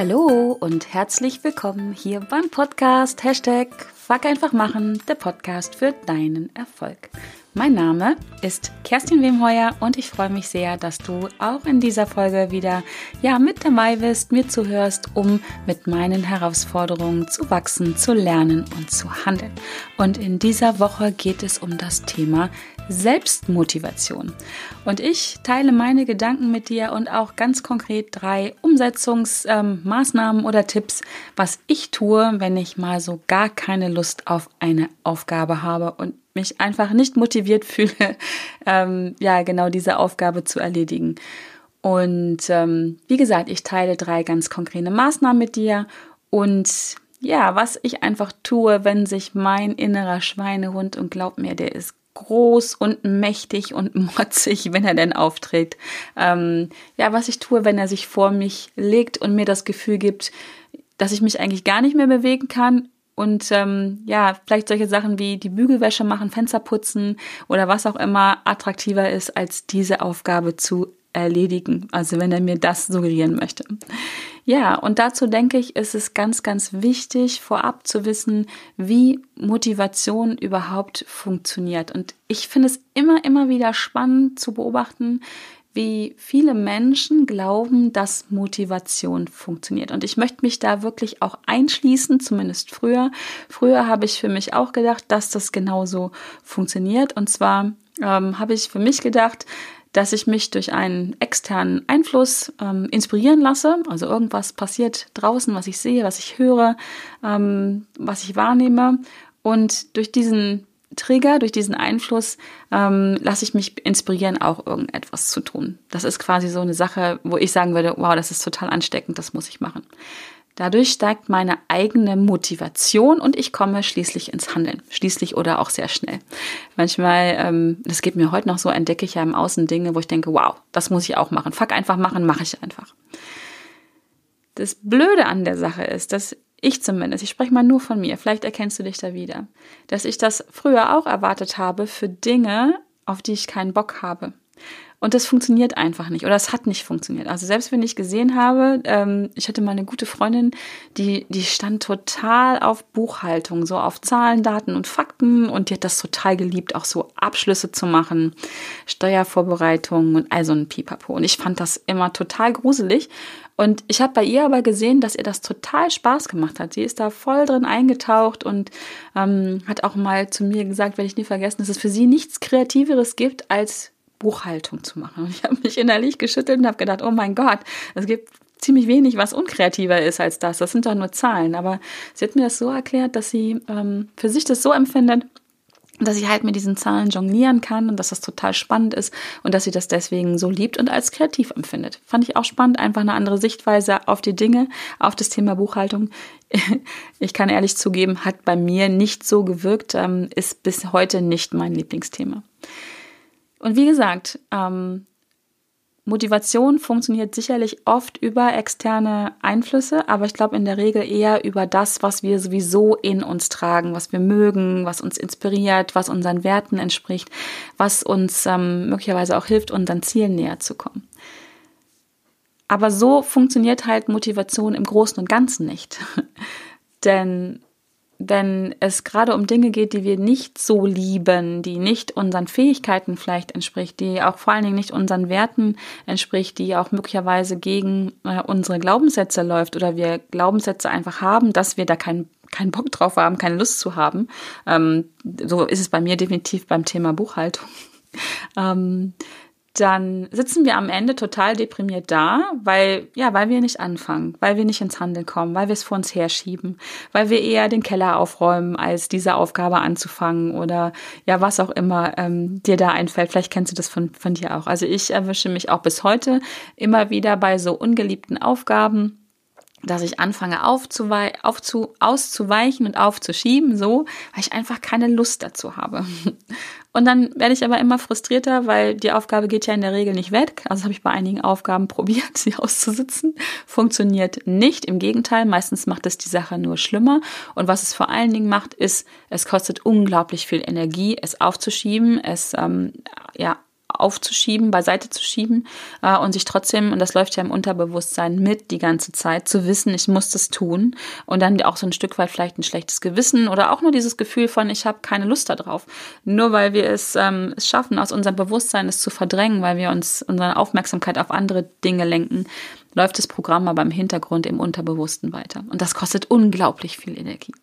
Hallo und herzlich willkommen hier beim Podcast Hashtag Fuck einfach machen, der Podcast für deinen Erfolg. Mein Name ist Kerstin Wemheuer und ich freue mich sehr, dass du auch in dieser Folge wieder ja mit dabei bist, mir zuhörst, um mit meinen Herausforderungen zu wachsen, zu lernen und zu handeln. Und in dieser Woche geht es um das Thema Selbstmotivation. Und ich teile meine Gedanken mit dir und auch ganz konkret drei Umsetzungsmaßnahmen ähm, oder Tipps, was ich tue, wenn ich mal so gar keine Lust auf eine Aufgabe habe und mich einfach nicht motiviert fühle, ähm, ja, genau diese Aufgabe zu erledigen. Und ähm, wie gesagt, ich teile drei ganz konkrete Maßnahmen mit dir und ja, was ich einfach tue, wenn sich mein innerer Schweinehund und glaub mir, der ist groß und mächtig und motzig, wenn er denn auftritt. Ähm, ja, was ich tue, wenn er sich vor mich legt und mir das Gefühl gibt, dass ich mich eigentlich gar nicht mehr bewegen kann und ähm, ja, vielleicht solche Sachen wie die Bügelwäsche machen, Fenster putzen oder was auch immer attraktiver ist, als diese Aufgabe zu erledigen. Also wenn er mir das suggerieren möchte. Ja, und dazu denke ich, ist es ganz, ganz wichtig, vorab zu wissen, wie Motivation überhaupt funktioniert. Und ich finde es immer, immer wieder spannend zu beobachten, wie viele Menschen glauben, dass Motivation funktioniert. Und ich möchte mich da wirklich auch einschließen, zumindest früher. Früher habe ich für mich auch gedacht, dass das genauso funktioniert. Und zwar ähm, habe ich für mich gedacht, dass ich mich durch einen externen Einfluss ähm, inspirieren lasse. Also irgendwas passiert draußen, was ich sehe, was ich höre, ähm, was ich wahrnehme. Und durch diesen Trigger, durch diesen Einfluss, ähm, lasse ich mich inspirieren, auch irgendetwas zu tun. Das ist quasi so eine Sache, wo ich sagen würde, wow, das ist total ansteckend, das muss ich machen. Dadurch steigt meine eigene Motivation und ich komme schließlich ins Handeln. Schließlich oder auch sehr schnell. Manchmal, ähm, das geht mir heute noch so, entdecke ich ja im Außen Dinge, wo ich denke, wow, das muss ich auch machen. Fuck einfach machen, mache ich einfach. Das Blöde an der Sache ist, dass ich zumindest, ich spreche mal nur von mir, vielleicht erkennst du dich da wieder, dass ich das früher auch erwartet habe für Dinge, auf die ich keinen Bock habe. Und das funktioniert einfach nicht oder es hat nicht funktioniert. Also selbst wenn ich gesehen habe, ähm, ich hatte mal eine gute Freundin, die, die stand total auf Buchhaltung, so auf Zahlen, Daten und Fakten und die hat das total geliebt, auch so Abschlüsse zu machen, Steuervorbereitungen und all so ein Pipapo. Und ich fand das immer total gruselig. Und ich habe bei ihr aber gesehen, dass ihr das total Spaß gemacht hat. Sie ist da voll drin eingetaucht und ähm, hat auch mal zu mir gesagt, werde ich nie vergessen, dass es für sie nichts Kreativeres gibt als Buchhaltung zu machen. Und ich habe mich innerlich geschüttelt und habe gedacht, oh mein Gott, es gibt ziemlich wenig, was unkreativer ist als das. Das sind doch nur Zahlen. Aber sie hat mir das so erklärt, dass sie ähm, für sich das so empfindet, dass sie halt mit diesen Zahlen jonglieren kann und dass das total spannend ist und dass sie das deswegen so liebt und als kreativ empfindet. Fand ich auch spannend, einfach eine andere Sichtweise auf die Dinge, auf das Thema Buchhaltung. Ich kann ehrlich zugeben, hat bei mir nicht so gewirkt, ähm, ist bis heute nicht mein Lieblingsthema. Und wie gesagt, ähm, Motivation funktioniert sicherlich oft über externe Einflüsse, aber ich glaube in der Regel eher über das, was wir sowieso in uns tragen, was wir mögen, was uns inspiriert, was unseren Werten entspricht, was uns ähm, möglicherweise auch hilft, unseren Zielen näher zu kommen. Aber so funktioniert halt Motivation im Großen und Ganzen nicht. Denn wenn es gerade um Dinge geht, die wir nicht so lieben, die nicht unseren Fähigkeiten vielleicht entspricht, die auch vor allen Dingen nicht unseren Werten entspricht, die auch möglicherweise gegen äh, unsere Glaubenssätze läuft oder wir Glaubenssätze einfach haben, dass wir da keinen keinen Bock drauf haben, keine Lust zu haben. Ähm, so ist es bei mir definitiv beim Thema Buchhaltung. ähm, dann sitzen wir am Ende total deprimiert da, weil, ja, weil wir nicht anfangen, weil wir nicht ins Handeln kommen, weil wir es vor uns herschieben, weil wir eher den Keller aufräumen, als diese Aufgabe anzufangen oder ja, was auch immer ähm, dir da einfällt. Vielleicht kennst du das von, von dir auch. Also ich erwische mich auch bis heute immer wieder bei so ungeliebten Aufgaben, dass ich anfange aufzu auszuweichen und aufzuschieben, so, weil ich einfach keine Lust dazu habe. Und dann werde ich aber immer frustrierter, weil die Aufgabe geht ja in der Regel nicht weg. Also habe ich bei einigen Aufgaben probiert, sie auszusitzen. Funktioniert nicht. Im Gegenteil, meistens macht es die Sache nur schlimmer. Und was es vor allen Dingen macht, ist, es kostet unglaublich viel Energie, es aufzuschieben, es ähm, ja aufzuschieben, beiseite zu schieben äh, und sich trotzdem, und das läuft ja im Unterbewusstsein mit die ganze Zeit, zu wissen, ich muss das tun und dann auch so ein Stück weit vielleicht ein schlechtes Gewissen oder auch nur dieses Gefühl von, ich habe keine Lust darauf. Nur weil wir es, ähm, schaffen, aus unserem Bewusstsein es zu verdrängen, weil wir uns unsere Aufmerksamkeit auf andere Dinge lenken, läuft das Programm aber im Hintergrund im Unterbewussten weiter. Und das kostet unglaublich viel Energie.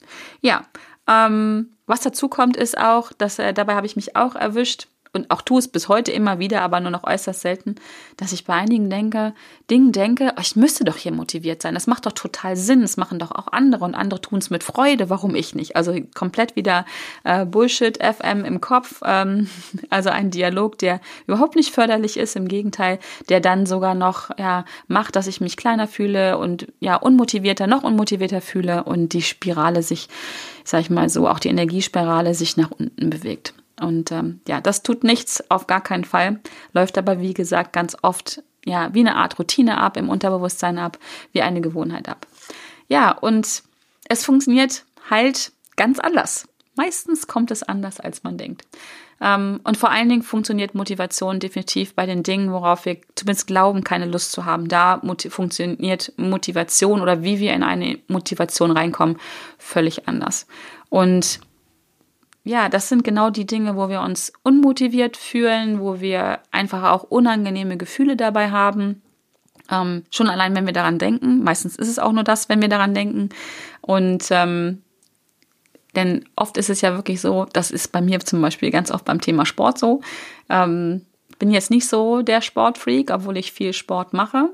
Ja, ähm, was dazu kommt, ist auch, dass äh, dabei habe ich mich auch erwischt, und auch tue es bis heute immer wieder, aber nur noch äußerst selten, dass ich bei einigen denke, Dingen denke, oh, ich müsste doch hier motiviert sein. Das macht doch total Sinn. Das machen doch auch andere und andere tun es mit Freude. Warum ich nicht? Also komplett wieder äh, Bullshit FM im Kopf. Ähm, also ein Dialog, der überhaupt nicht förderlich ist. Im Gegenteil, der dann sogar noch ja macht, dass ich mich kleiner fühle und ja unmotivierter, noch unmotivierter fühle und die Spirale sich, sag ich mal so, auch die Energiespirale sich nach unten bewegt. Und ähm, ja, das tut nichts, auf gar keinen Fall. Läuft aber, wie gesagt, ganz oft ja wie eine Art Routine ab, im Unterbewusstsein ab, wie eine Gewohnheit ab. Ja, und es funktioniert halt ganz anders. Meistens kommt es anders, als man denkt. Ähm, und vor allen Dingen funktioniert Motivation definitiv bei den Dingen, worauf wir zumindest glauben, keine Lust zu haben. Da motiv funktioniert Motivation oder wie wir in eine Motivation reinkommen, völlig anders. Und ja, das sind genau die Dinge, wo wir uns unmotiviert fühlen, wo wir einfach auch unangenehme Gefühle dabei haben. Ähm, schon allein, wenn wir daran denken. Meistens ist es auch nur das, wenn wir daran denken. Und ähm, denn oft ist es ja wirklich so, das ist bei mir zum Beispiel ganz oft beim Thema Sport so. Ähm, bin jetzt nicht so der Sportfreak, obwohl ich viel Sport mache.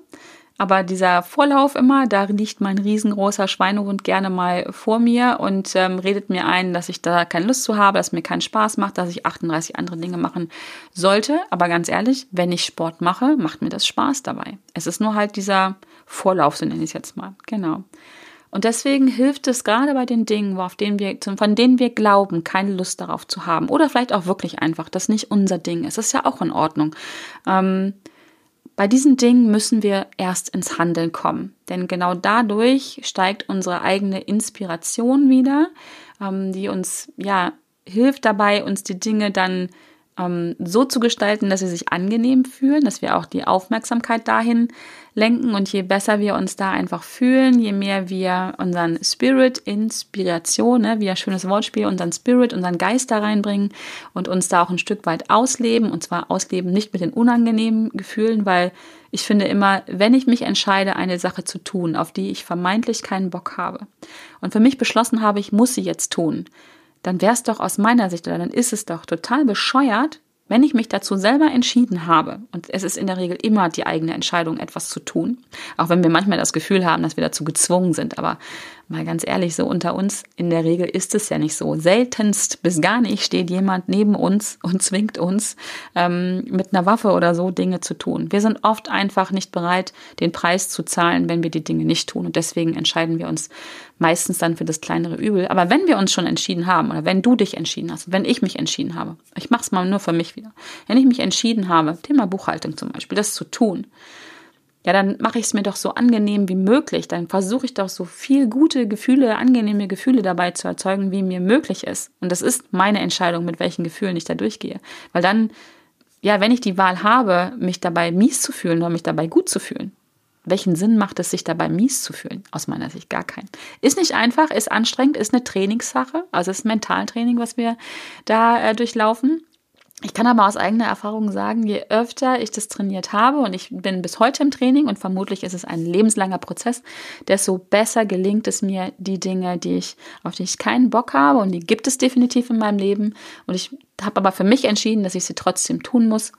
Aber dieser Vorlauf immer, da liegt mein riesengroßer Schweinehund gerne mal vor mir und ähm, redet mir ein, dass ich da keine Lust zu habe, dass mir keinen Spaß macht, dass ich 38 andere Dinge machen sollte. Aber ganz ehrlich, wenn ich Sport mache, macht mir das Spaß dabei. Es ist nur halt dieser Vorlauf, so nenne ich es jetzt mal. Genau. Und deswegen hilft es gerade bei den Dingen, auf denen wir, von denen wir glauben, keine Lust darauf zu haben. Oder vielleicht auch wirklich einfach, dass nicht unser Ding ist. Das ist ja auch in Ordnung. Ähm, bei diesen Dingen müssen wir erst ins Handeln kommen, denn genau dadurch steigt unsere eigene Inspiration wieder, ähm, die uns ja hilft dabei, uns die Dinge dann ähm, so zu gestalten, dass sie sich angenehm fühlen, dass wir auch die Aufmerksamkeit dahin lenken. Und je besser wir uns da einfach fühlen, je mehr wir unseren Spirit, Inspiration, ne, wie ein schönes Wortspiel, unseren Spirit, unseren Geist da reinbringen und uns da auch ein Stück weit ausleben. Und zwar ausleben nicht mit den unangenehmen Gefühlen, weil ich finde immer, wenn ich mich entscheide, eine Sache zu tun, auf die ich vermeintlich keinen Bock habe. Und für mich beschlossen habe, ich muss sie jetzt tun, dann wäre es doch aus meiner Sicht oder dann ist es doch total bescheuert, wenn ich mich dazu selber entschieden habe, und es ist in der Regel immer die eigene Entscheidung, etwas zu tun, auch wenn wir manchmal das Gefühl haben, dass wir dazu gezwungen sind, aber mal ganz ehrlich, so unter uns, in der Regel ist es ja nicht so. Seltenst bis gar nicht steht jemand neben uns und zwingt uns, ähm, mit einer Waffe oder so Dinge zu tun. Wir sind oft einfach nicht bereit, den Preis zu zahlen, wenn wir die Dinge nicht tun. Und deswegen entscheiden wir uns meistens dann für das kleinere Übel. Aber wenn wir uns schon entschieden haben, oder wenn du dich entschieden hast, wenn ich mich entschieden habe, ich mache es mal nur für mich wieder, wenn ich mich entschieden habe, Thema Buchhaltung zum Beispiel, das zu tun, ja, dann mache ich es mir doch so angenehm wie möglich. Dann versuche ich doch so viel gute Gefühle, angenehme Gefühle dabei zu erzeugen, wie mir möglich ist. Und das ist meine Entscheidung, mit welchen Gefühlen ich da durchgehe. Weil dann, ja, wenn ich die Wahl habe, mich dabei mies zu fühlen oder mich dabei gut zu fühlen, welchen Sinn macht es, sich dabei mies zu fühlen? Aus meiner Sicht gar keinen. Ist nicht einfach, ist anstrengend, ist eine Trainingssache, also ist Mentaltraining, was wir da äh, durchlaufen. Ich kann aber aus eigener Erfahrung sagen, je öfter ich das trainiert habe und ich bin bis heute im Training und vermutlich ist es ein lebenslanger Prozess, desto besser gelingt es mir, die Dinge, die ich, auf die ich keinen Bock habe und die gibt es definitiv in meinem Leben und ich habe aber für mich entschieden, dass ich sie trotzdem tun muss.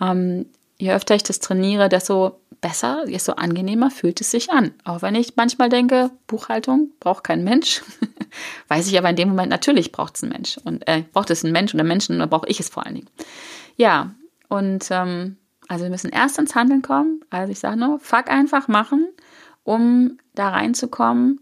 Ähm, je öfter ich das trainiere, desto besser, desto angenehmer fühlt es sich an. Auch wenn ich manchmal denke, Buchhaltung braucht kein Mensch, weiß ich aber in dem Moment natürlich braucht es ein Mensch und äh, braucht es ein Mensch oder Menschen oder brauche ich es vor allen Dingen. Ja, und ähm, also wir müssen erst ins Handeln kommen. Also ich sage nur, fuck einfach machen, um da reinzukommen,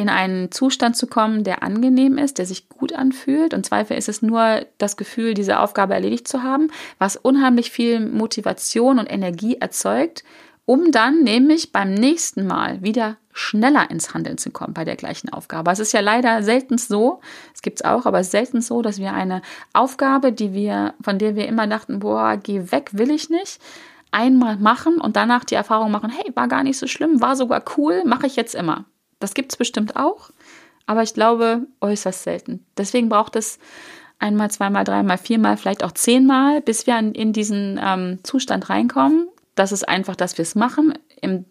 in einen Zustand zu kommen, der angenehm ist, der sich gut anfühlt. Und Zweifel ist es nur das Gefühl, diese Aufgabe erledigt zu haben, was unheimlich viel Motivation und Energie erzeugt, um dann nämlich beim nächsten Mal wieder schneller ins Handeln zu kommen bei der gleichen Aufgabe. Es ist ja leider selten so, es gibt es auch, aber es ist selten so, dass wir eine Aufgabe, die wir, von der wir immer dachten, boah, geh weg, will ich nicht, einmal machen und danach die Erfahrung machen, hey, war gar nicht so schlimm, war sogar cool, mache ich jetzt immer. Das gibt es bestimmt auch, aber ich glaube äußerst selten. Deswegen braucht es einmal, zweimal, dreimal, viermal, vielleicht auch zehnmal, bis wir in diesen ähm, Zustand reinkommen. Das ist einfach, dass wir es machen. Im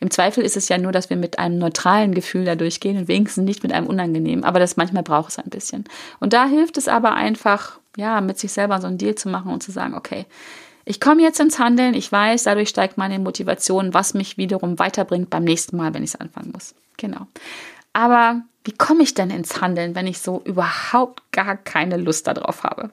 im Zweifel ist es ja nur, dass wir mit einem neutralen Gefühl da durchgehen und wenigstens nicht mit einem unangenehmen. Aber das manchmal braucht es ein bisschen. Und da hilft es aber einfach, ja, mit sich selber so einen Deal zu machen und zu sagen, okay, ich komme jetzt ins Handeln, ich weiß, dadurch steigt meine Motivation, was mich wiederum weiterbringt beim nächsten Mal, wenn ich es anfangen muss. Genau. Aber wie komme ich denn ins Handeln, wenn ich so überhaupt gar keine Lust darauf habe?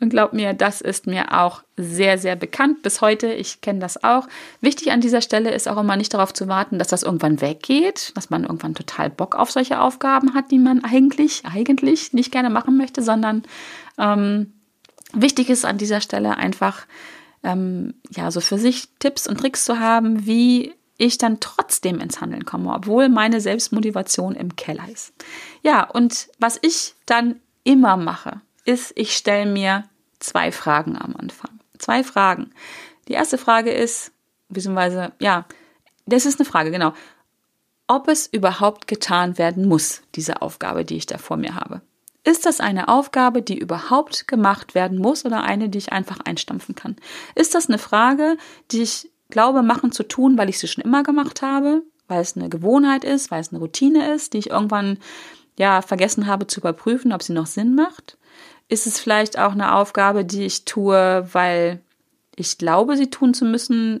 Und glaub mir, das ist mir auch sehr, sehr bekannt bis heute. Ich kenne das auch. Wichtig an dieser Stelle ist auch immer nicht darauf zu warten, dass das irgendwann weggeht, dass man irgendwann total Bock auf solche Aufgaben hat, die man eigentlich, eigentlich nicht gerne machen möchte, sondern ähm, wichtig ist an dieser Stelle einfach, ähm, ja, so für sich Tipps und Tricks zu haben, wie ich dann trotzdem ins Handeln komme, obwohl meine Selbstmotivation im Keller ist. Ja, und was ich dann immer mache, ist, ich stelle mir zwei Fragen am Anfang. Zwei Fragen. Die erste Frage ist, beziehungsweise, ja, das ist eine Frage, genau. Ob es überhaupt getan werden muss, diese Aufgabe, die ich da vor mir habe. Ist das eine Aufgabe, die überhaupt gemacht werden muss oder eine, die ich einfach einstampfen kann? Ist das eine Frage, die ich glaube, machen zu tun, weil ich sie schon immer gemacht habe, weil es eine Gewohnheit ist, weil es eine Routine ist, die ich irgendwann ja vergessen habe zu überprüfen, ob sie noch Sinn macht? Ist es vielleicht auch eine Aufgabe, die ich tue, weil ich glaube, sie tun zu müssen,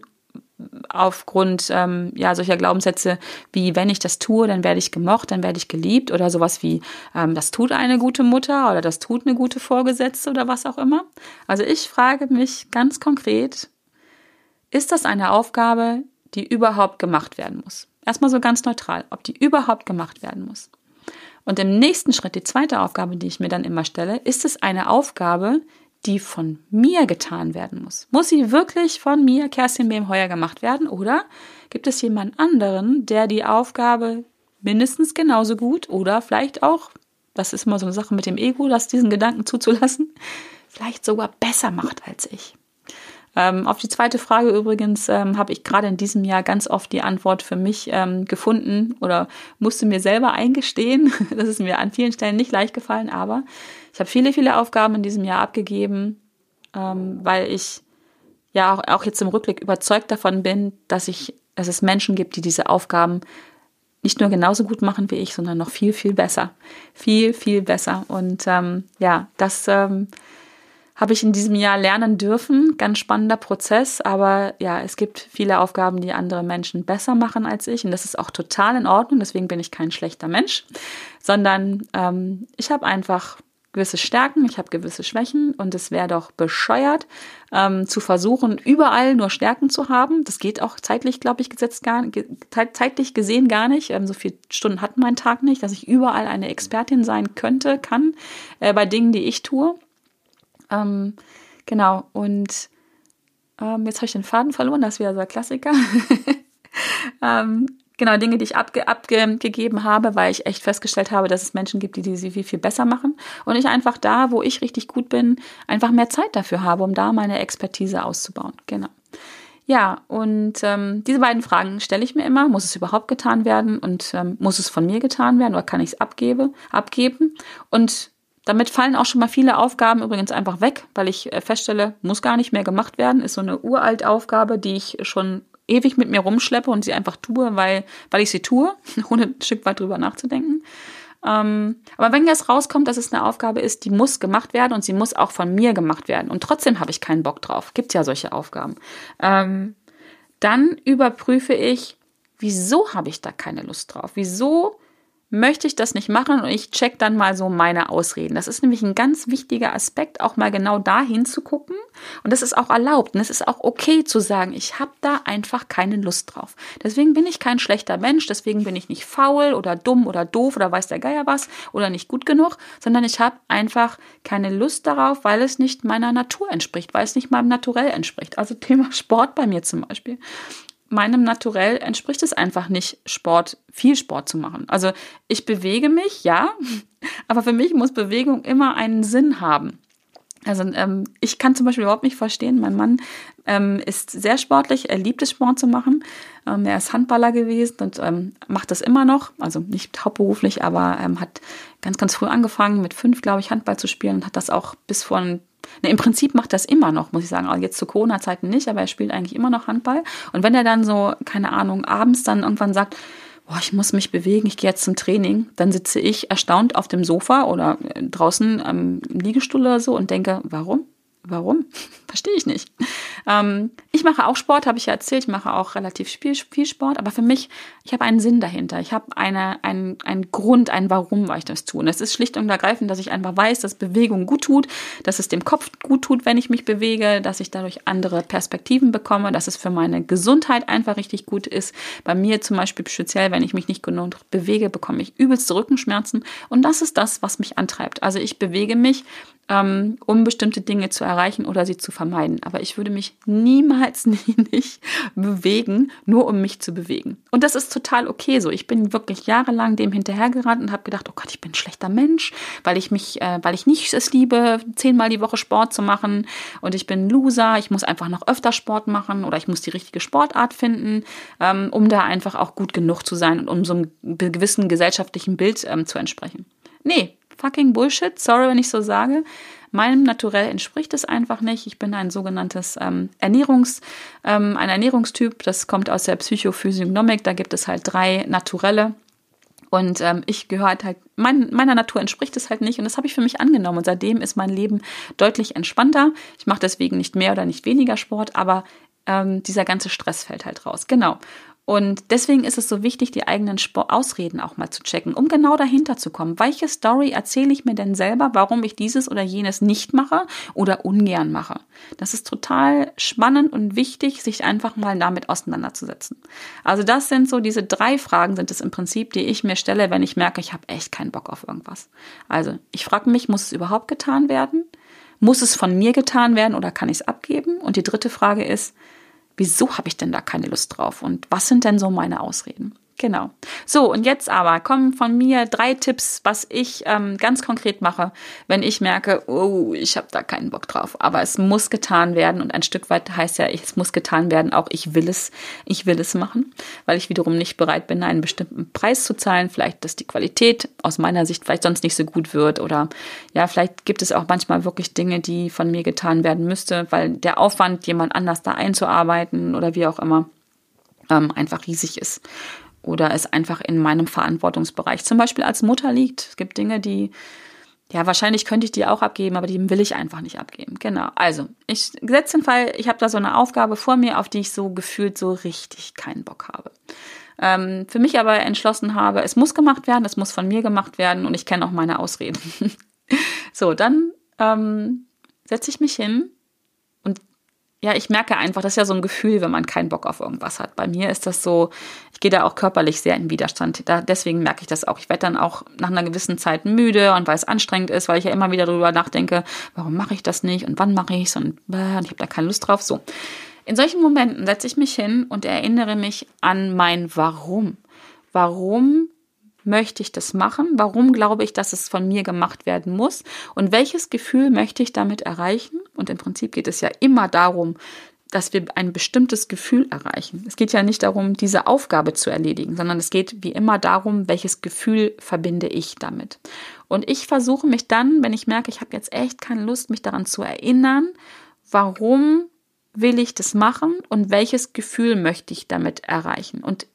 aufgrund ähm, ja solcher Glaubenssätze wie wenn ich das tue, dann werde ich gemocht, dann werde ich geliebt oder sowas wie ähm, das tut eine gute Mutter oder das tut eine gute Vorgesetzte oder was auch immer. Also ich frage mich ganz konkret, ist das eine Aufgabe, die überhaupt gemacht werden muss? Erstmal so ganz neutral, ob die überhaupt gemacht werden muss. Und im nächsten Schritt, die zweite Aufgabe, die ich mir dann immer stelle, ist es eine Aufgabe, die von mir getan werden muss? Muss sie wirklich von mir, Kerstin B. Heuer, gemacht werden? Oder gibt es jemand anderen, der die Aufgabe mindestens genauso gut oder vielleicht auch, das ist immer so eine Sache mit dem Ego, das diesen Gedanken zuzulassen, vielleicht sogar besser macht als ich? Ähm, auf die zweite Frage übrigens ähm, habe ich gerade in diesem Jahr ganz oft die Antwort für mich ähm, gefunden oder musste mir selber eingestehen. Das ist mir an vielen Stellen nicht leicht gefallen, aber ich habe viele, viele Aufgaben in diesem Jahr abgegeben, ähm, weil ich ja auch, auch jetzt im Rückblick überzeugt davon bin, dass ich, dass es Menschen gibt, die diese Aufgaben nicht nur genauso gut machen wie ich, sondern noch viel, viel besser. Viel, viel besser. Und ähm, ja, das ähm, habe ich in diesem Jahr lernen dürfen. Ganz spannender Prozess, aber ja, es gibt viele Aufgaben, die andere Menschen besser machen als ich und das ist auch total in Ordnung. Deswegen bin ich kein schlechter Mensch, sondern ähm, ich habe einfach gewisse Stärken, ich habe gewisse Schwächen und es wäre doch bescheuert, ähm, zu versuchen, überall nur Stärken zu haben. Das geht auch zeitlich, glaube ich, gesetzt gar, zeitlich gesehen gar nicht. Ähm, so viele Stunden hat mein Tag nicht, dass ich überall eine Expertin sein könnte, kann äh, bei Dingen, die ich tue. Ähm, genau, und ähm, jetzt habe ich den Faden verloren, das ist wieder so ein Klassiker. ähm, genau, Dinge, die ich abge abgegeben habe, weil ich echt festgestellt habe, dass es Menschen gibt, die, sie viel, viel besser machen. Und ich einfach da, wo ich richtig gut bin, einfach mehr Zeit dafür habe, um da meine Expertise auszubauen. Genau. Ja, und ähm, diese beiden Fragen stelle ich mir immer. Muss es überhaupt getan werden und ähm, muss es von mir getan werden oder kann ich es abgebe, abgeben? Und damit fallen auch schon mal viele Aufgaben übrigens einfach weg, weil ich äh, feststelle, muss gar nicht mehr gemacht werden. Ist so eine uralt Aufgabe, die ich schon ewig mit mir rumschleppe und sie einfach tue, weil, weil ich sie tue, ohne ein Stück weit drüber nachzudenken. Ähm, aber wenn jetzt rauskommt, dass es eine Aufgabe ist, die muss gemacht werden und sie muss auch von mir gemacht werden und trotzdem habe ich keinen Bock drauf, gibt ja solche Aufgaben, ähm, dann überprüfe ich, wieso habe ich da keine Lust drauf? Wieso möchte ich das nicht machen und ich check dann mal so meine Ausreden. Das ist nämlich ein ganz wichtiger Aspekt, auch mal genau da hinzugucken. Und das ist auch erlaubt und es ist auch okay zu sagen, ich habe da einfach keine Lust drauf. Deswegen bin ich kein schlechter Mensch, deswegen bin ich nicht faul oder dumm oder doof oder weiß der Geier was oder nicht gut genug, sondern ich habe einfach keine Lust darauf, weil es nicht meiner Natur entspricht, weil es nicht meinem Naturell entspricht. Also Thema Sport bei mir zum Beispiel meinem Naturell entspricht es einfach nicht, Sport, viel Sport zu machen. Also ich bewege mich, ja, aber für mich muss Bewegung immer einen Sinn haben. Also ähm, ich kann zum Beispiel überhaupt nicht verstehen, mein Mann ähm, ist sehr sportlich, er liebt es, Sport zu machen. Ähm, er ist Handballer gewesen und ähm, macht das immer noch, also nicht hauptberuflich, aber ähm, hat ganz, ganz früh angefangen, mit fünf, glaube ich, Handball zu spielen und hat das auch bis vor ein Ne, Im Prinzip macht das immer noch, muss ich sagen. Also jetzt zu Corona-Zeiten nicht, aber er spielt eigentlich immer noch Handball. Und wenn er dann so, keine Ahnung, abends dann irgendwann sagt, boah, ich muss mich bewegen, ich gehe jetzt zum Training, dann sitze ich erstaunt auf dem Sofa oder draußen am Liegestuhl oder so und denke, warum? Warum? Verstehe ich nicht. Ähm, ich mache auch Sport, habe ich ja erzählt. Ich mache auch relativ viel, viel Sport. Aber für mich, ich habe einen Sinn dahinter. Ich habe eine, einen, einen Grund, ein Warum, weil ich das tue. Und es ist schlicht und ergreifend, dass ich einfach weiß, dass Bewegung gut tut, dass es dem Kopf gut tut, wenn ich mich bewege, dass ich dadurch andere Perspektiven bekomme, dass es für meine Gesundheit einfach richtig gut ist. Bei mir zum Beispiel speziell, wenn ich mich nicht genug bewege, bekomme ich übelste Rückenschmerzen. Und das ist das, was mich antreibt. Also ich bewege mich ähm, um bestimmte Dinge zu erreichen oder sie zu vermeiden. Aber ich würde mich niemals nie nicht bewegen, nur um mich zu bewegen. Und das ist total okay so. Ich bin wirklich jahrelang dem hinterhergerannt und habe gedacht, oh Gott, ich bin ein schlechter Mensch, weil ich mich, äh, weil ich nicht es liebe, zehnmal die Woche Sport zu machen und ich bin Loser. Ich muss einfach noch öfter Sport machen oder ich muss die richtige Sportart finden, ähm, um da einfach auch gut genug zu sein und um so einem gewissen gesellschaftlichen Bild ähm, zu entsprechen. Nee, fucking Bullshit, sorry, wenn ich so sage. Meinem Naturell entspricht es einfach nicht. Ich bin ein sogenanntes ähm, Ernährungs, ähm, ein Ernährungstyp. Das kommt aus der Psychophysiognomik. Da gibt es halt drei Naturelle. Und ähm, ich gehört halt, mein, meiner Natur entspricht es halt nicht. Und das habe ich für mich angenommen. Und seitdem ist mein Leben deutlich entspannter. Ich mache deswegen nicht mehr oder nicht weniger Sport, aber ähm, dieser ganze Stress fällt halt raus. Genau. Und deswegen ist es so wichtig, die eigenen Ausreden auch mal zu checken, um genau dahinter zu kommen. Welche Story erzähle ich mir denn selber, warum ich dieses oder jenes nicht mache oder ungern mache? Das ist total spannend und wichtig, sich einfach mal damit auseinanderzusetzen. Also das sind so diese drei Fragen sind es im Prinzip, die ich mir stelle, wenn ich merke, ich habe echt keinen Bock auf irgendwas. Also ich frage mich, muss es überhaupt getan werden? Muss es von mir getan werden oder kann ich es abgeben? Und die dritte Frage ist, wieso habe ich denn da keine Lust drauf und was sind denn so meine Ausreden? Genau. So, und jetzt aber kommen von mir drei Tipps, was ich ähm, ganz konkret mache, wenn ich merke, oh, ich habe da keinen Bock drauf. Aber es muss getan werden und ein Stück weit heißt ja, es muss getan werden, auch ich will es, ich will es machen, weil ich wiederum nicht bereit bin, einen bestimmten Preis zu zahlen. Vielleicht, dass die Qualität aus meiner Sicht vielleicht sonst nicht so gut wird oder ja, vielleicht gibt es auch manchmal wirklich Dinge, die von mir getan werden müsste, weil der Aufwand, jemand anders da einzuarbeiten oder wie auch immer, ähm, einfach riesig ist oder es einfach in meinem Verantwortungsbereich zum Beispiel als Mutter liegt. Es gibt Dinge, die, ja, wahrscheinlich könnte ich die auch abgeben, aber die will ich einfach nicht abgeben. Genau. Also, ich setze den Fall, ich habe da so eine Aufgabe vor mir, auf die ich so gefühlt so richtig keinen Bock habe. Ähm, für mich aber entschlossen habe, es muss gemacht werden, es muss von mir gemacht werden und ich kenne auch meine Ausreden. so, dann ähm, setze ich mich hin ja, ich merke einfach, das ist ja so ein Gefühl, wenn man keinen Bock auf irgendwas hat. Bei mir ist das so, ich gehe da auch körperlich sehr in Widerstand. Da, deswegen merke ich das auch. Ich werde dann auch nach einer gewissen Zeit müde und weil es anstrengend ist, weil ich ja immer wieder darüber nachdenke, warum mache ich das nicht und wann mache ich es und, und ich habe da keine Lust drauf. So. In solchen Momenten setze ich mich hin und erinnere mich an mein Warum. Warum möchte ich das machen? Warum glaube ich, dass es von mir gemacht werden muss? Und welches Gefühl möchte ich damit erreichen? Und im Prinzip geht es ja immer darum, dass wir ein bestimmtes Gefühl erreichen. Es geht ja nicht darum, diese Aufgabe zu erledigen, sondern es geht wie immer darum, welches Gefühl verbinde ich damit. Und ich versuche mich dann, wenn ich merke, ich habe jetzt echt keine Lust, mich daran zu erinnern, warum will ich das machen und welches Gefühl möchte ich damit erreichen. Und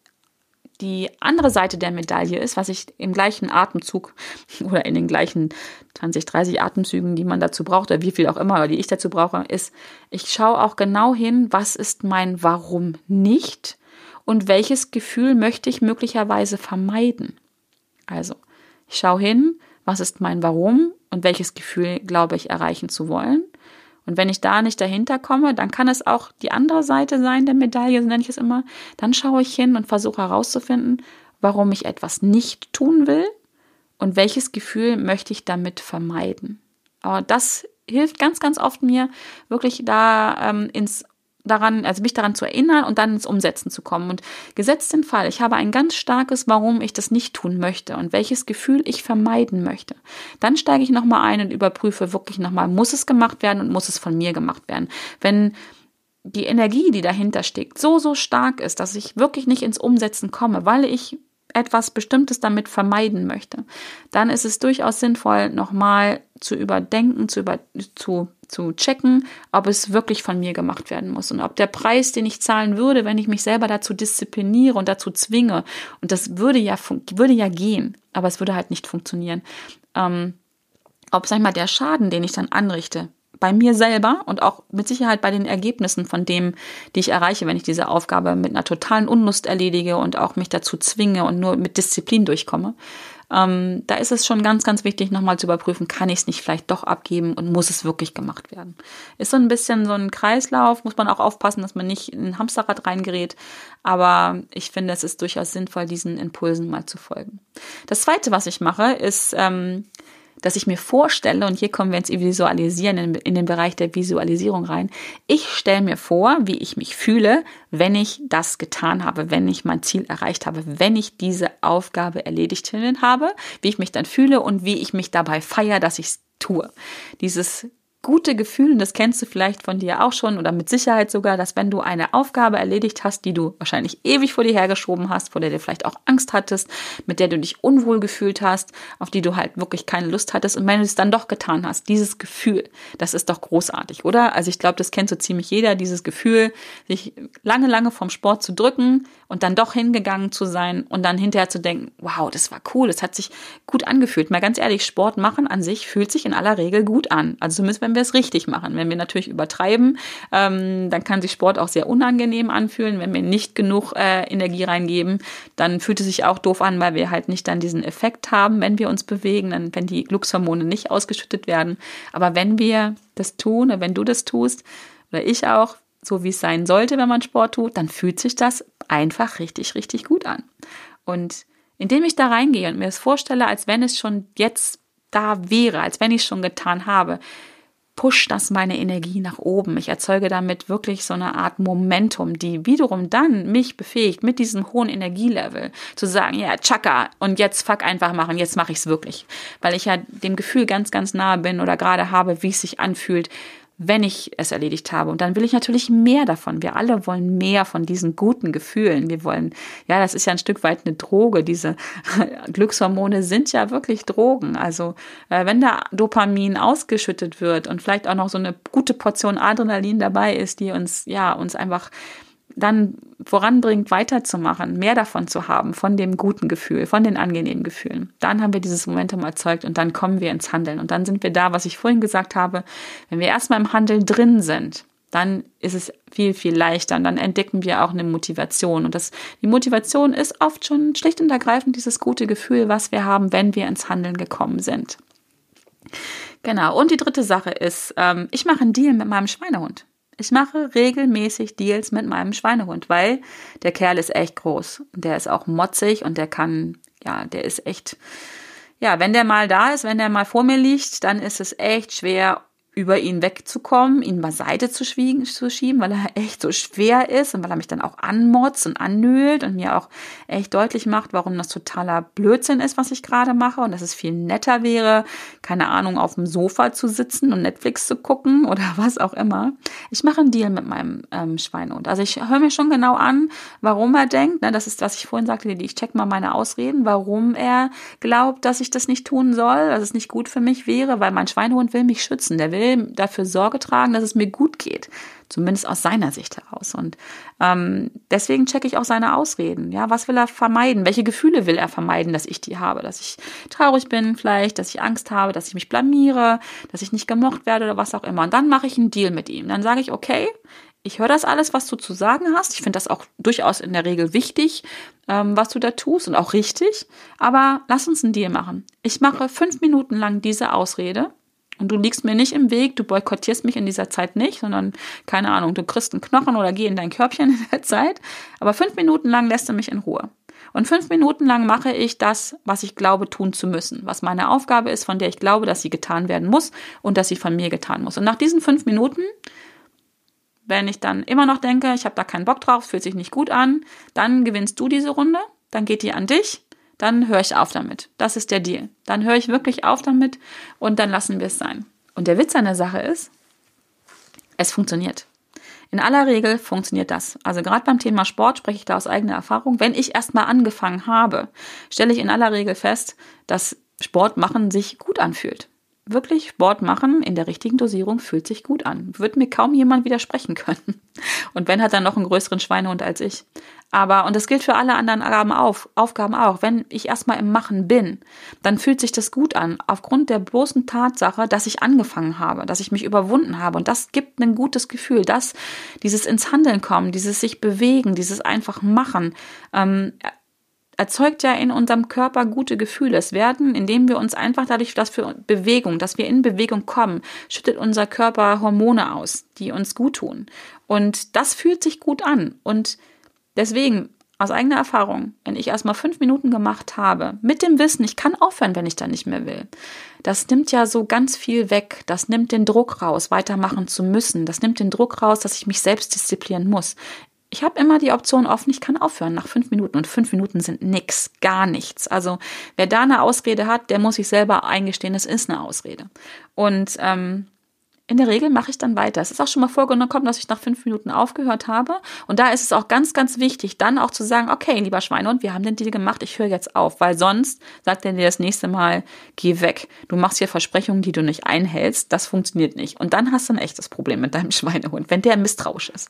die andere Seite der Medaille ist, was ich im gleichen Atemzug oder in den gleichen 20, 30 Atemzügen, die man dazu braucht, oder wie viel auch immer, oder die ich dazu brauche, ist, ich schaue auch genau hin, was ist mein Warum nicht und welches Gefühl möchte ich möglicherweise vermeiden. Also, ich schaue hin, was ist mein Warum und welches Gefühl glaube ich erreichen zu wollen und wenn ich da nicht dahinter komme, dann kann es auch die andere Seite sein der Medaille, so nenne ich es immer. Dann schaue ich hin und versuche herauszufinden, warum ich etwas nicht tun will und welches Gefühl möchte ich damit vermeiden. Aber das hilft ganz, ganz oft mir, wirklich da ähm, ins daran, also mich daran zu erinnern und dann ins Umsetzen zu kommen. Und gesetzt den Fall, ich habe ein ganz starkes, warum ich das nicht tun möchte und welches Gefühl ich vermeiden möchte. Dann steige ich nochmal ein und überprüfe wirklich nochmal, muss es gemacht werden und muss es von mir gemacht werden. Wenn die Energie, die dahinter steckt, so, so stark ist, dass ich wirklich nicht ins Umsetzen komme, weil ich etwas Bestimmtes damit vermeiden möchte, dann ist es durchaus sinnvoll, nochmal zu überdenken, zu, über, zu, zu checken, ob es wirklich von mir gemacht werden muss und ob der Preis, den ich zahlen würde, wenn ich mich selber dazu diszipliniere und dazu zwinge, und das würde ja, würde ja gehen, aber es würde halt nicht funktionieren, ähm, ob, sag ich mal, der Schaden, den ich dann anrichte, bei mir selber und auch mit Sicherheit bei den Ergebnissen von dem, die ich erreiche, wenn ich diese Aufgabe mit einer totalen Unlust erledige und auch mich dazu zwinge und nur mit Disziplin durchkomme. Ähm, da ist es schon ganz, ganz wichtig, nochmal zu überprüfen, kann ich es nicht vielleicht doch abgeben und muss es wirklich gemacht werden. Ist so ein bisschen so ein Kreislauf, muss man auch aufpassen, dass man nicht in ein Hamsterrad reingerät. Aber ich finde, es ist durchaus sinnvoll, diesen Impulsen mal zu folgen. Das zweite, was ich mache, ist, ähm, dass ich mir vorstelle, und hier kommen wir ins Visualisieren in, in den Bereich der Visualisierung rein, ich stelle mir vor, wie ich mich fühle, wenn ich das getan habe, wenn ich mein Ziel erreicht habe, wenn ich diese Aufgabe erledigt habe, wie ich mich dann fühle und wie ich mich dabei feiere, dass ich es tue. Dieses gute Gefühl, das kennst du vielleicht von dir auch schon oder mit Sicherheit sogar, dass wenn du eine Aufgabe erledigt hast, die du wahrscheinlich ewig vor dir hergeschoben hast, vor der du vielleicht auch Angst hattest, mit der du dich unwohl gefühlt hast, auf die du halt wirklich keine Lust hattest und wenn du es dann doch getan hast, dieses Gefühl, das ist doch großartig, oder? Also ich glaube, das kennt so ziemlich jeder, dieses Gefühl, sich lange, lange vom Sport zu drücken und dann doch hingegangen zu sein und dann hinterher zu denken, wow, das war cool, das hat sich gut angefühlt. Mal ganz ehrlich, Sport machen an sich fühlt sich in aller Regel gut an. Also zumindest wenn wir es richtig machen. Wenn wir natürlich übertreiben, ähm, dann kann sich Sport auch sehr unangenehm anfühlen. Wenn wir nicht genug äh, Energie reingeben, dann fühlt es sich auch doof an, weil wir halt nicht dann diesen Effekt haben, wenn wir uns bewegen, dann, wenn die Glückshormone nicht ausgeschüttet werden. Aber wenn wir das tun, wenn du das tust, oder ich auch, so wie es sein sollte, wenn man Sport tut, dann fühlt sich das einfach richtig, richtig gut an. Und indem ich da reingehe und mir das vorstelle, als wenn es schon jetzt da wäre, als wenn ich es schon getan habe, pusht das meine Energie nach oben. Ich erzeuge damit wirklich so eine Art Momentum, die wiederum dann mich befähigt, mit diesem hohen Energielevel zu sagen, ja, tschakka, und jetzt fuck einfach machen, jetzt mache ich es wirklich. Weil ich ja dem Gefühl ganz, ganz nahe bin oder gerade habe, wie es sich anfühlt, wenn ich es erledigt habe. Und dann will ich natürlich mehr davon. Wir alle wollen mehr von diesen guten Gefühlen. Wir wollen, ja, das ist ja ein Stück weit eine Droge. Diese Glückshormone sind ja wirklich Drogen. Also äh, wenn da Dopamin ausgeschüttet wird und vielleicht auch noch so eine gute Portion Adrenalin dabei ist, die uns, ja, uns einfach dann voranbringt, weiterzumachen, mehr davon zu haben, von dem guten Gefühl, von den angenehmen Gefühlen. Dann haben wir dieses Momentum erzeugt und dann kommen wir ins Handeln. Und dann sind wir da, was ich vorhin gesagt habe, wenn wir erstmal im Handeln drin sind, dann ist es viel, viel leichter und dann entdecken wir auch eine Motivation. Und das, die Motivation ist oft schon schlicht und ergreifend dieses gute Gefühl, was wir haben, wenn wir ins Handeln gekommen sind. Genau. Und die dritte Sache ist, ähm, ich mache einen Deal mit meinem Schweinehund. Ich mache regelmäßig Deals mit meinem Schweinehund, weil der Kerl ist echt groß. Und der ist auch motzig und der kann, ja, der ist echt, ja, wenn der mal da ist, wenn der mal vor mir liegt, dann ist es echt schwer, über ihn wegzukommen, ihn beiseite zu, schieben, weil er echt so schwer ist und weil er mich dann auch anmotzt und annölt und mir auch echt deutlich macht, warum das totaler Blödsinn ist, was ich gerade mache und dass es viel netter wäre, keine Ahnung, auf dem Sofa zu sitzen und Netflix zu gucken oder was auch immer. Ich mache einen Deal mit meinem ähm, Schweinehund. Also ich höre mir schon genau an, warum er denkt, ne, das ist, was ich vorhin sagte, ich check mal meine Ausreden, warum er glaubt, dass ich das nicht tun soll, dass es nicht gut für mich wäre, weil mein Schweinehund will mich schützen, der will will dafür Sorge tragen, dass es mir gut geht. Zumindest aus seiner Sicht heraus. Und ähm, deswegen checke ich auch seine Ausreden. Ja, was will er vermeiden? Welche Gefühle will er vermeiden, dass ich die habe? Dass ich traurig bin vielleicht, dass ich Angst habe, dass ich mich blamiere, dass ich nicht gemocht werde oder was auch immer. Und dann mache ich einen Deal mit ihm. Dann sage ich, okay, ich höre das alles, was du zu sagen hast. Ich finde das auch durchaus in der Regel wichtig, ähm, was du da tust und auch richtig. Aber lass uns einen Deal machen. Ich mache fünf Minuten lang diese Ausrede und du liegst mir nicht im Weg, du boykottierst mich in dieser Zeit nicht, sondern, keine Ahnung, du kriegst einen Knochen oder geh in dein Körbchen in der Zeit. Aber fünf Minuten lang lässt du mich in Ruhe. Und fünf Minuten lang mache ich das, was ich glaube tun zu müssen, was meine Aufgabe ist, von der ich glaube, dass sie getan werden muss und dass sie von mir getan muss. Und nach diesen fünf Minuten wenn ich dann immer noch denke, ich habe da keinen Bock drauf, fühlt sich nicht gut an, dann gewinnst du diese Runde, dann geht die an dich, dann höre ich auf damit. Das ist der Deal. Dann höre ich wirklich auf damit und dann lassen wir es sein. Und der Witz an der Sache ist, es funktioniert. In aller Regel funktioniert das. Also gerade beim Thema Sport spreche ich da aus eigener Erfahrung. Wenn ich erstmal angefangen habe, stelle ich in aller Regel fest, dass Sport machen sich gut anfühlt wirklich Sport machen in der richtigen Dosierung fühlt sich gut an. Wird mir kaum jemand widersprechen können. Und wenn hat er noch einen größeren Schweinehund als ich. Aber, und das gilt für alle anderen Aufgaben, auf, Aufgaben auch, wenn ich erstmal im Machen bin, dann fühlt sich das gut an. Aufgrund der bloßen Tatsache, dass ich angefangen habe, dass ich mich überwunden habe. Und das gibt ein gutes Gefühl, dass dieses ins Handeln kommen, dieses sich bewegen, dieses einfach machen, ähm, erzeugt ja in unserem Körper gute Gefühle. Es werden, indem wir uns einfach dadurch, dass wir Bewegung, dass wir in Bewegung kommen, schüttet unser Körper Hormone aus, die uns gut tun. Und das fühlt sich gut an. Und deswegen, aus eigener Erfahrung, wenn ich erstmal fünf Minuten gemacht habe, mit dem Wissen, ich kann aufhören, wenn ich dann nicht mehr will. Das nimmt ja so ganz viel weg. Das nimmt den Druck raus, weitermachen zu müssen. Das nimmt den Druck raus, dass ich mich selbst disziplinieren muss. Ich habe immer die Option offen, ich kann aufhören nach fünf Minuten. Und fünf Minuten sind nix, gar nichts. Also wer da eine Ausrede hat, der muss sich selber eingestehen, es ist eine Ausrede. Und ähm, in der Regel mache ich dann weiter. Es ist auch schon mal vorgekommen, dass ich nach fünf Minuten aufgehört habe. Und da ist es auch ganz, ganz wichtig, dann auch zu sagen, okay, lieber Schweinehund, wir haben den Deal gemacht, ich höre jetzt auf. Weil sonst sagt er dir das nächste Mal, geh weg. Du machst hier Versprechungen, die du nicht einhältst. Das funktioniert nicht. Und dann hast du ein echtes Problem mit deinem Schweinehund, wenn der misstrauisch ist.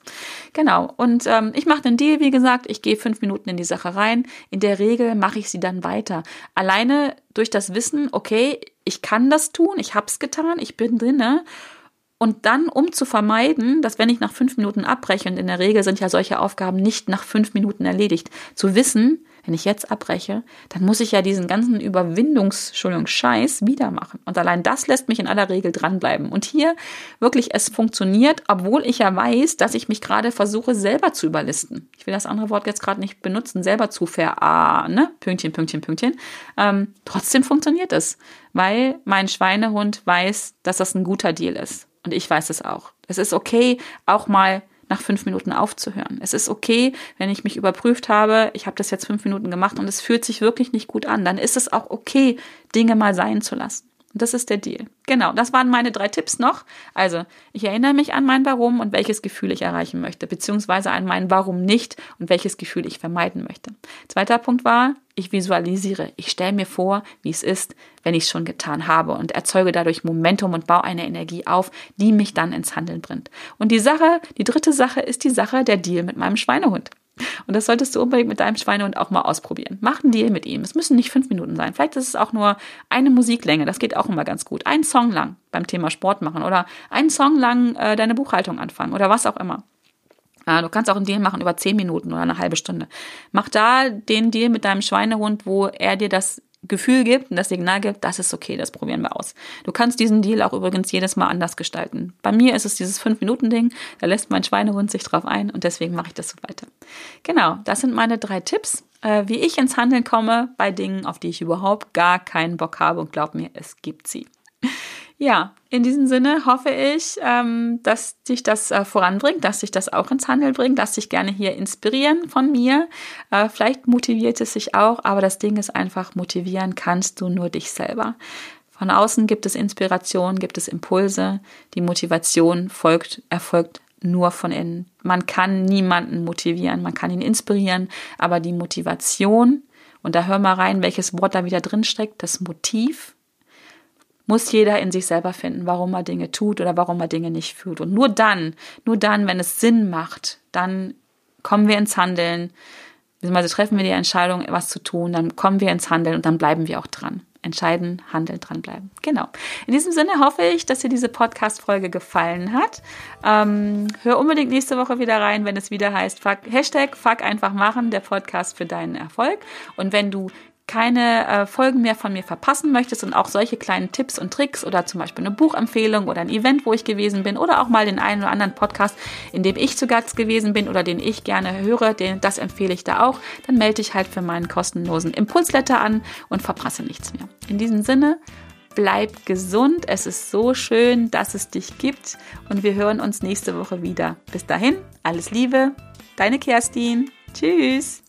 Genau. Und ähm, ich mache den Deal, wie gesagt, ich gehe fünf Minuten in die Sache rein. In der Regel mache ich sie dann weiter. Alleine durch das Wissen, okay, ich kann das tun, ich habe es getan, ich bin drinne und dann, um zu vermeiden, dass wenn ich nach fünf Minuten abbreche, und in der Regel sind ja solche Aufgaben nicht nach fünf Minuten erledigt, zu wissen, wenn ich jetzt abbreche, dann muss ich ja diesen ganzen Überwindungs, Scheiß wieder machen. Und allein das lässt mich in aller Regel dranbleiben. Und hier wirklich, es funktioniert, obwohl ich ja weiß, dass ich mich gerade versuche, selber zu überlisten. Ich will das andere Wort jetzt gerade nicht benutzen, selber zu ver, ah, ne, Pünktchen, Pünktchen, Pünktchen. Ähm, trotzdem funktioniert es, weil mein Schweinehund weiß, dass das ein guter Deal ist. Und ich weiß es auch. Es ist okay, auch mal nach fünf Minuten aufzuhören. Es ist okay, wenn ich mich überprüft habe, ich habe das jetzt fünf Minuten gemacht und es fühlt sich wirklich nicht gut an. Dann ist es auch okay, Dinge mal sein zu lassen. Und das ist der Deal. Genau, das waren meine drei Tipps noch. Also, ich erinnere mich an mein Warum und welches Gefühl ich erreichen möchte, beziehungsweise an mein Warum nicht und welches Gefühl ich vermeiden möchte. Zweiter Punkt war, ich visualisiere. Ich stelle mir vor, wie es ist, wenn ich es schon getan habe und erzeuge dadurch Momentum und baue eine Energie auf, die mich dann ins Handeln bringt. Und die Sache, die dritte Sache ist die Sache der Deal mit meinem Schweinehund. Und das solltest du unbedingt mit deinem Schweinehund auch mal ausprobieren. Mach einen Deal mit ihm. Es müssen nicht fünf Minuten sein. Vielleicht ist es auch nur eine Musiklänge. Das geht auch immer ganz gut. Ein Song lang beim Thema Sport machen oder einen Song lang äh, deine Buchhaltung anfangen oder was auch immer. Ja, du kannst auch einen Deal machen über zehn Minuten oder eine halbe Stunde. Mach da den Deal mit deinem Schweinehund, wo er dir das Gefühl gibt und das Signal gibt, das ist okay, das probieren wir aus. Du kannst diesen Deal auch übrigens jedes Mal anders gestalten. Bei mir ist es dieses 5-Minuten-Ding, da lässt mein Schweinehund sich drauf ein und deswegen mache ich das so weiter. Genau, das sind meine drei Tipps, äh, wie ich ins Handeln komme bei Dingen, auf die ich überhaupt gar keinen Bock habe und glaub mir, es gibt sie. Ja, in diesem Sinne hoffe ich, ähm, dass dich das äh, voranbringt, dass dich das auch ins Handeln bringt, dass dich gerne hier inspirieren von mir. Äh, vielleicht motiviert es sich auch, aber das Ding ist einfach, motivieren kannst du nur dich selber. Von außen gibt es Inspiration, gibt es Impulse. Die Motivation folgt, erfolgt nur von innen. Man kann niemanden motivieren, man kann ihn inspirieren, aber die Motivation, und da hör mal rein, welches Wort da wieder drin steckt, das Motiv, muss jeder in sich selber finden, warum er Dinge tut oder warum er Dinge nicht fühlt. Und nur dann, nur dann, wenn es Sinn macht, dann kommen wir ins Handeln, beziehungsweise treffen wir die Entscheidung, was zu tun, dann kommen wir ins Handeln und dann bleiben wir auch dran. Entscheiden, handeln, dranbleiben. Genau. In diesem Sinne hoffe ich, dass dir diese Podcast-Folge gefallen hat. Ähm, hör unbedingt nächste Woche wieder rein, wenn es wieder heißt, fuck, Hashtag Fuck einfach machen, der Podcast für deinen Erfolg. Und wenn du keine äh, Folgen mehr von mir verpassen möchtest und auch solche kleinen Tipps und Tricks oder zum Beispiel eine Buchempfehlung oder ein Event, wo ich gewesen bin oder auch mal den einen oder anderen Podcast, in dem ich zu Gast gewesen bin oder den ich gerne höre, den, das empfehle ich da auch, dann melde dich halt für meinen kostenlosen Impulsletter an und verpasse nichts mehr. In diesem Sinne, Bleib gesund. Es ist so schön, dass es dich gibt. Und wir hören uns nächste Woche wieder. Bis dahin, alles Liebe. Deine Kerstin. Tschüss.